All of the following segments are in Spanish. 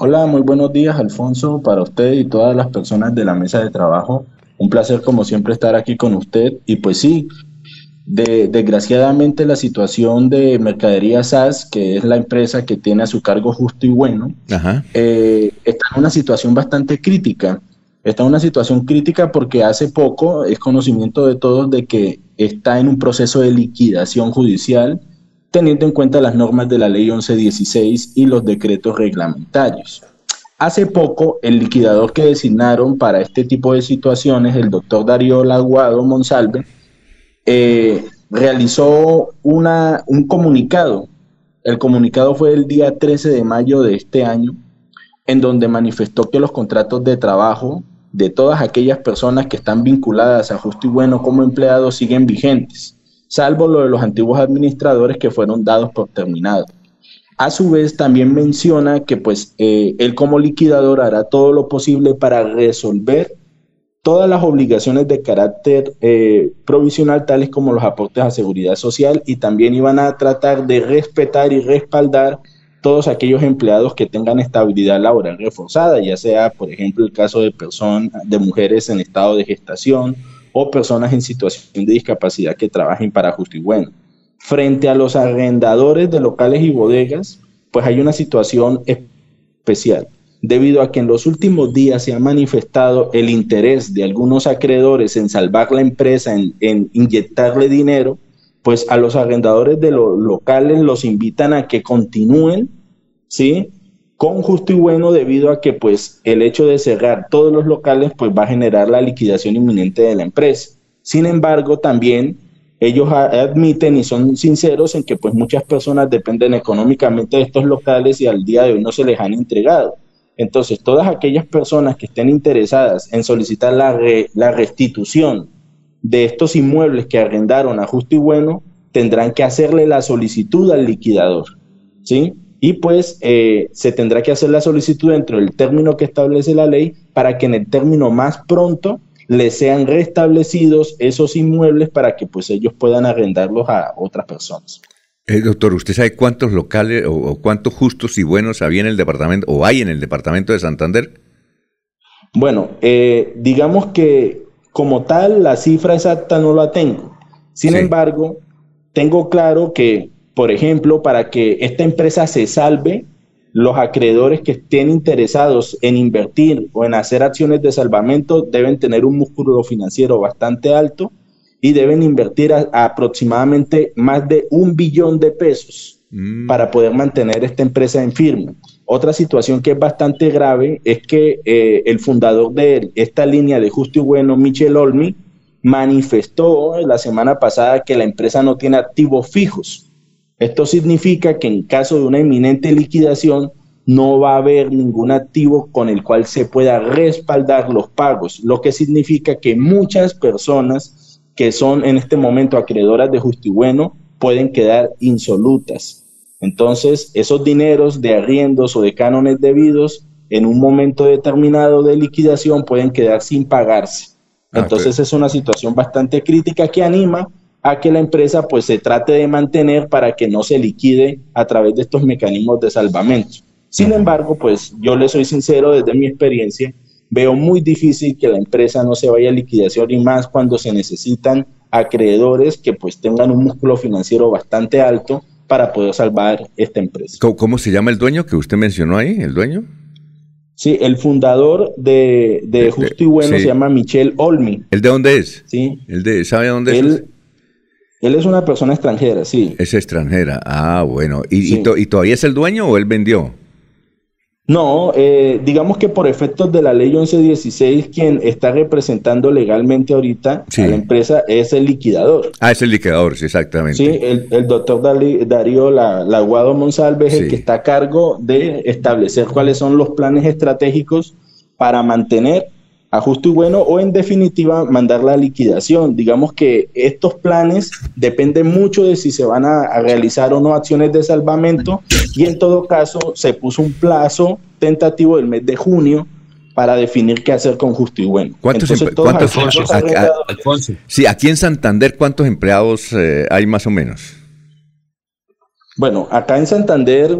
Hola, muy buenos días, Alfonso, para usted y todas las personas de la mesa de trabajo. Un placer, como siempre, estar aquí con usted. Y pues sí, desgraciadamente la situación de Mercadería SAS, que es la empresa que tiene a su cargo justo y bueno, eh, está en una situación bastante crítica. Está en una situación crítica porque hace poco es conocimiento de todos de que está en un proceso de liquidación judicial teniendo en cuenta las normas de la ley 1116 y los decretos reglamentarios. Hace poco, el liquidador que designaron para este tipo de situaciones, el doctor Darío Laguado Monsalve, eh, realizó una, un comunicado. El comunicado fue el día 13 de mayo de este año, en donde manifestó que los contratos de trabajo de todas aquellas personas que están vinculadas a Justo y Bueno como empleados siguen vigentes salvo lo de los antiguos administradores que fueron dados por terminado. A su vez, también menciona que pues eh, él como liquidador hará todo lo posible para resolver todas las obligaciones de carácter eh, provisional, tales como los aportes a seguridad social, y también iban a tratar de respetar y respaldar todos aquellos empleados que tengan estabilidad laboral reforzada, ya sea, por ejemplo, el caso de personas, de mujeres en estado de gestación, o personas en situación de discapacidad que trabajen para Justo y Bueno. Frente a los arrendadores de locales y bodegas, pues hay una situación especial, debido a que en los últimos días se ha manifestado el interés de algunos acreedores en salvar la empresa, en, en inyectarle dinero, pues a los arrendadores de los locales los invitan a que continúen, ¿sí? Con justo y bueno debido a que pues el hecho de cerrar todos los locales pues va a generar la liquidación inminente de la empresa. Sin embargo, también ellos admiten y son sinceros en que pues muchas personas dependen económicamente de estos locales y al día de hoy no se les han entregado. Entonces, todas aquellas personas que estén interesadas en solicitar la, la restitución de estos inmuebles que arrendaron a justo y bueno, tendrán que hacerle la solicitud al liquidador. ¿Sí? Y pues eh, se tendrá que hacer la solicitud dentro del término que establece la ley para que en el término más pronto les sean restablecidos esos inmuebles para que pues ellos puedan arrendarlos a otras personas. Eh, doctor, ¿usted sabe cuántos locales o, cuántos justos y buenos había en el departamento o hay en el departamento de Santander? Bueno, eh, digamos que como tal la cifra exacta no la tengo. Sin embargo, tengo claro que por ejemplo, para que esta empresa se salve, los acreedores que estén interesados en invertir o en hacer acciones de salvamento deben tener un músculo financiero bastante alto y deben invertir aproximadamente más de un billón de pesos mm. para poder mantener esta empresa en firme. Otra situación que es bastante grave es que eh, el fundador de esta línea de Justo y Bueno, Michel Olmi, manifestó la semana pasada que la empresa no tiene activos fijos esto significa que en caso de una inminente liquidación no va a haber ningún activo con el cual se pueda respaldar los pagos, lo que significa que muchas personas que son en este momento acreedoras de justo y bueno pueden quedar insolutas. Entonces, esos dineros de arriendos o de cánones debidos en un momento determinado de liquidación pueden quedar sin pagarse. Ah, Entonces, es una situación bastante crítica que anima a que la empresa pues se trate de mantener para que no se liquide a través de estos mecanismos de salvamento. Sin embargo, pues yo le soy sincero desde mi experiencia, veo muy difícil que la empresa no se vaya a liquidación y más cuando se necesitan acreedores que pues tengan un músculo financiero bastante alto para poder salvar esta empresa. ¿Cómo, se llama el dueño que usted mencionó ahí, el dueño? Sí, el fundador de, de Justo y Bueno se llama Michel Olmi. ¿El de dónde es? Sí. ¿El de, ¿Sabe dónde es? Él es una persona extranjera, sí. Es extranjera, ah, bueno. ¿Y, y, todavía es el dueño o él vendió? No, eh, digamos que por efectos de la ley 1116, quien está representando legalmente ahorita a la empresa es el liquidador. Ah, es el liquidador, sí, exactamente. Sí, el, doctor Darío Laguado Monsalve es el que está a cargo de establecer cuáles son los planes estratégicos para mantener a justo y bueno o en definitiva mandar la liquidación. Digamos que estos planes dependen mucho de si se van a, realizar o no acciones de salvamento y en todo caso se puso un plazo tentativo del mes de junio para definir qué hacer con justo y bueno. ¿Cuántos, empleados? sí, aquí en Santander, ¿cuántos empleados eh, hay más o menos? Bueno, acá en Santander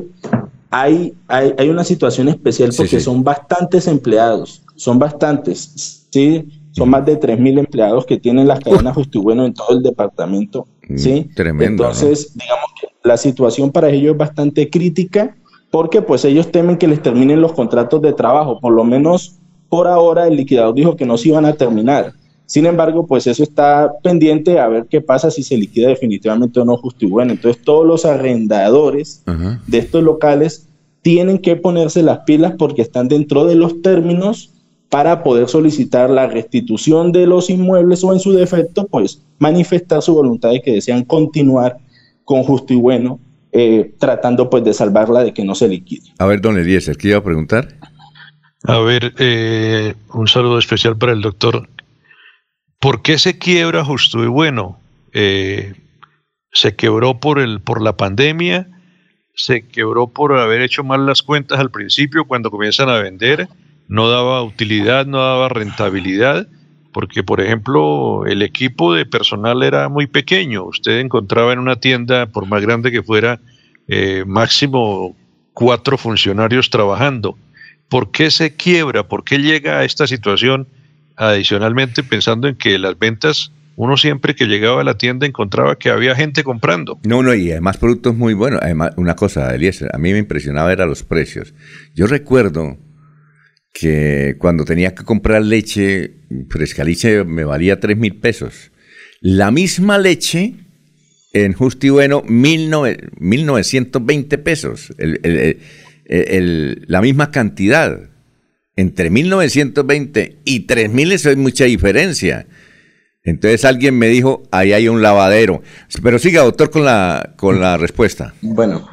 hay, hay, una situación especial porque son bastantes empleados, son bastantes, ¿sí? Son más de 3.000 empleados que tienen las cadenas Justo y Bueno en todo el departamento, mm, ¿sí? Tremendo. Entonces, digamos que la situación para ellos es bastante crítica porque pues ellos temen que les terminen los contratos de trabajo, por lo menos por ahora el liquidador dijo que no se iban a terminar. Sin embargo, pues eso está pendiente a ver qué pasa si se liquida definitivamente o no justo y bueno. Entonces todos los arrendadores de estos locales tienen que ponerse las pilas porque están dentro de los términos para poder solicitar la restitución de los inmuebles o en su defecto, pues manifestar su voluntad de que desean continuar con justo y bueno, eh, tratando pues de salvarla de que no se liquide. A ver, don Eliezer, ¿qué iba a preguntar? A ver, eh, un saludo especial para el doctor. ¿Por qué se quiebra justo y bueno? Eh, ¿Se quebró por, el, por la pandemia? ¿Se quebró por haber hecho mal las cuentas al principio cuando comienzan a vender? ¿No daba utilidad, no daba rentabilidad? Porque, por ejemplo, el equipo de personal era muy pequeño. Usted encontraba en una tienda, por más grande que fuera, eh, máximo cuatro funcionarios trabajando ¿Por qué se quiebra? ¿Por qué llega a esta situación? Adicionalmente, pensando en que las ventas, uno siempre que llegaba a la tienda encontraba que había gente comprando. No, no, y además productos muy buenos. Además, una cosa, Eliezer, a mí me impresionaba era los precios. Yo recuerdo que cuando tenía que comprar leche, fresca me valía 3 mil pesos. La misma leche en Justo y Bueno, 1920 pesos. el, el, la misma cantidad. Entre 1920 y 3000 eso es mucha diferencia. Entonces alguien me dijo, ahí hay un lavadero. Pero siga, doctor, con la, con la respuesta. Bueno,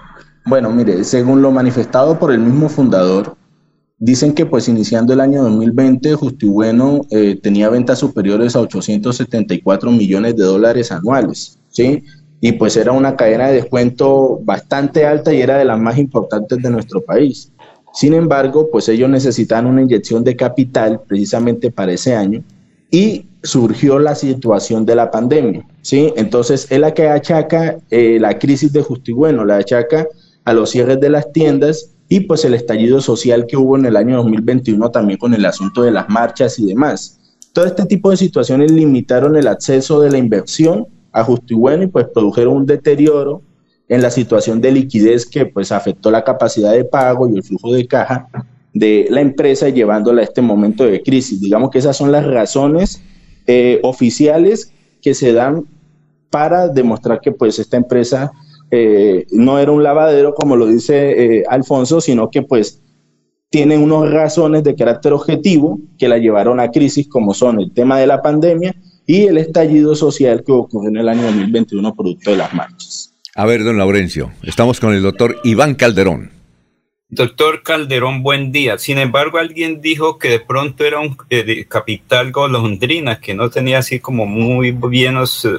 bueno, mire, según lo manifestado por el mismo fundador, dicen que pues iniciando el año 2020, Justo y Bueno eh, tenía ventas superiores a 874 millones de dólares anuales, ¿sí? y pues era una cadena de descuento bastante alta y era de las más importantes de nuestro país. Sin embargo, pues ellos necesitaban una inyección de capital precisamente para ese año y surgió la situación de la pandemia, ¿sí? Entonces, es la que achaca eh, la crisis de Justo Bueno, la achaca a los cierres de las tiendas y pues el estallido social que hubo en el año 2021 también con el asunto de las marchas y demás. Todo este tipo de situaciones limitaron el acceso de la inversión a justo y bueno y pues produjeron un deterioro en la situación de liquidez que pues afectó la capacidad de pago y el flujo de caja de la empresa llevándola a este momento de crisis. Digamos que esas son las razones eh, oficiales que se dan para demostrar que pues esta empresa eh, no era un lavadero como lo dice eh, Alfonso, sino que pues tiene unas razones de carácter objetivo que la llevaron a crisis como son el tema de la pandemia y el estallido social que ocurrió en el año 2021 producto de las marchas. A ver, don Laurencio, estamos con el doctor Iván Calderón. Doctor Calderón, buen día. Sin embargo, alguien dijo que de pronto era un eh, capital golondrina, que no tenía así como muy bienos eh,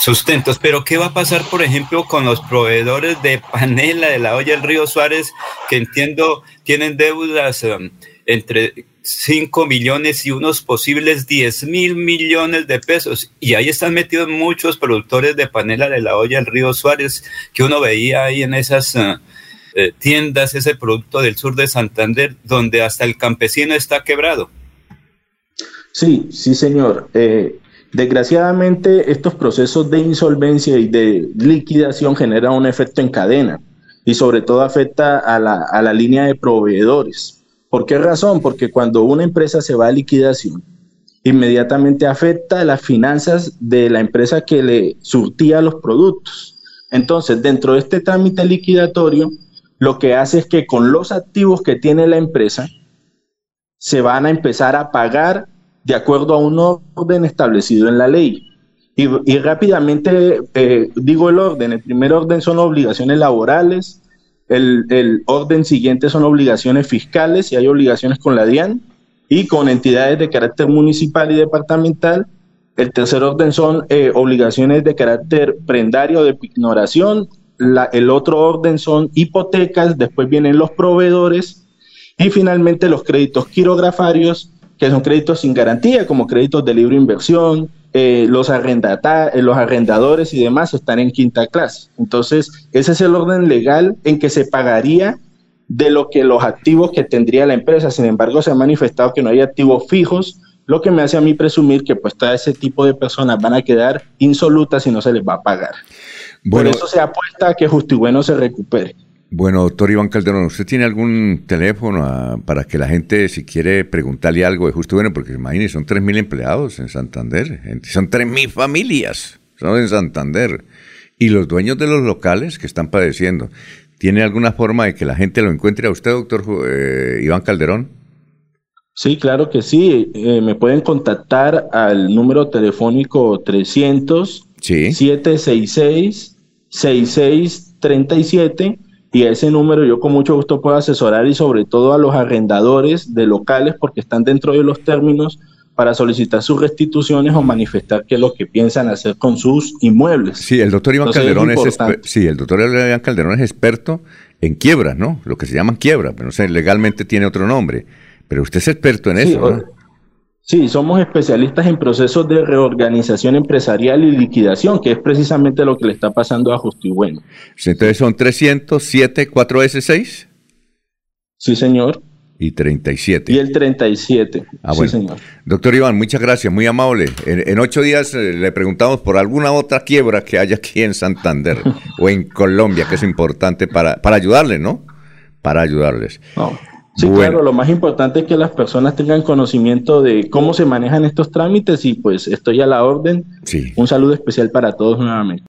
sustentos. Pero, ¿qué va a pasar, por ejemplo, con los proveedores de panela de la olla del río Suárez, que entiendo tienen deudas eh, entre 5 millones y unos posibles 10 mil millones de pesos. Y ahí están metidos muchos productores de panela de la olla del río Suárez, que uno veía ahí en esas eh, eh, tiendas, ese producto del sur de Santander, donde hasta el campesino está quebrado. Sí, sí, señor. Eh, desgraciadamente, estos procesos de insolvencia y de liquidación generan un efecto en cadena y sobre todo afecta a la, a la línea de proveedores ¿Por qué razón? Porque cuando una empresa se va a liquidación, inmediatamente afecta las finanzas de la empresa que le surtía los productos. Entonces, dentro de este trámite liquidatorio, lo que hace es que con los activos que tiene la empresa, se van a empezar a pagar de acuerdo a un orden establecido en la ley. Y, rápidamente eh, digo el orden. El primer orden son obligaciones laborales, el, orden siguiente son obligaciones fiscales y hay obligaciones con la DIAN y con entidades de carácter municipal y departamental. El tercer orden son eh, obligaciones de carácter prendario de ignoración. el otro orden son hipotecas, después vienen los proveedores y finalmente los créditos quirografarios, que son créditos sin garantía, como créditos de libre inversión, eh, los, arrendata eh, los arrendadores y demás están en quinta clase. Entonces, ese es el orden legal en que se pagaría de lo que los activos que tendría la empresa. Sin embargo, se ha manifestado que no hay activos fijos, lo que me hace a mí presumir que pues todo ese tipo de personas van a quedar insolutas y no se les va a pagar. Por eso se apuesta a que Justo y Bueno se recupere. Bueno, doctor Iván Calderón, ¿usted tiene algún teléfono ah, para que la gente, si quiere preguntarle algo de Justo Bueno, porque imagínense, son 3.000 empleados en Santander, son 3.000 familias, son en Santander, y los dueños de los locales que están padeciendo. ¿Tiene alguna forma de que la gente lo encuentre a usted, doctor eh, Iván Calderón? Sí, claro que sí. Eh, me pueden contactar al número telefónico 300 766 6637 y a ese número yo con mucho gusto puedo asesorar y sobre todo a los arrendadores de locales porque están dentro de los términos para solicitar sus restituciones o manifestar qué es lo que piensan hacer con sus inmuebles. Sí, el doctor Iván Calderón es, sí, el doctor Iván Calderón es experto en quiebras, ¿no? Lo que se llaman quiebras, pero no sé, legalmente tiene otro nombre. Pero usted es experto en eso, ¿no? Sí, somos especialistas en procesos de reorganización empresarial y liquidación, que es precisamente lo que le está pasando a Justo y Bueno. Entonces son 307 4S6. Sí, señor y 37. Y el 37. Ah, sí, señor. Doctor Iván, muchas gracias, muy amable. En, ocho días eh, le preguntamos por alguna otra quiebra que haya aquí en Santander o en Colombia, que es importante para, para ayudarles, ¿no? Para ayudarles. Sí, claro, lo más importante es que las personas tengan conocimiento de cómo se manejan estos trámites y pues estoy a la orden. Sí. Un saludo especial para todos nuevamente.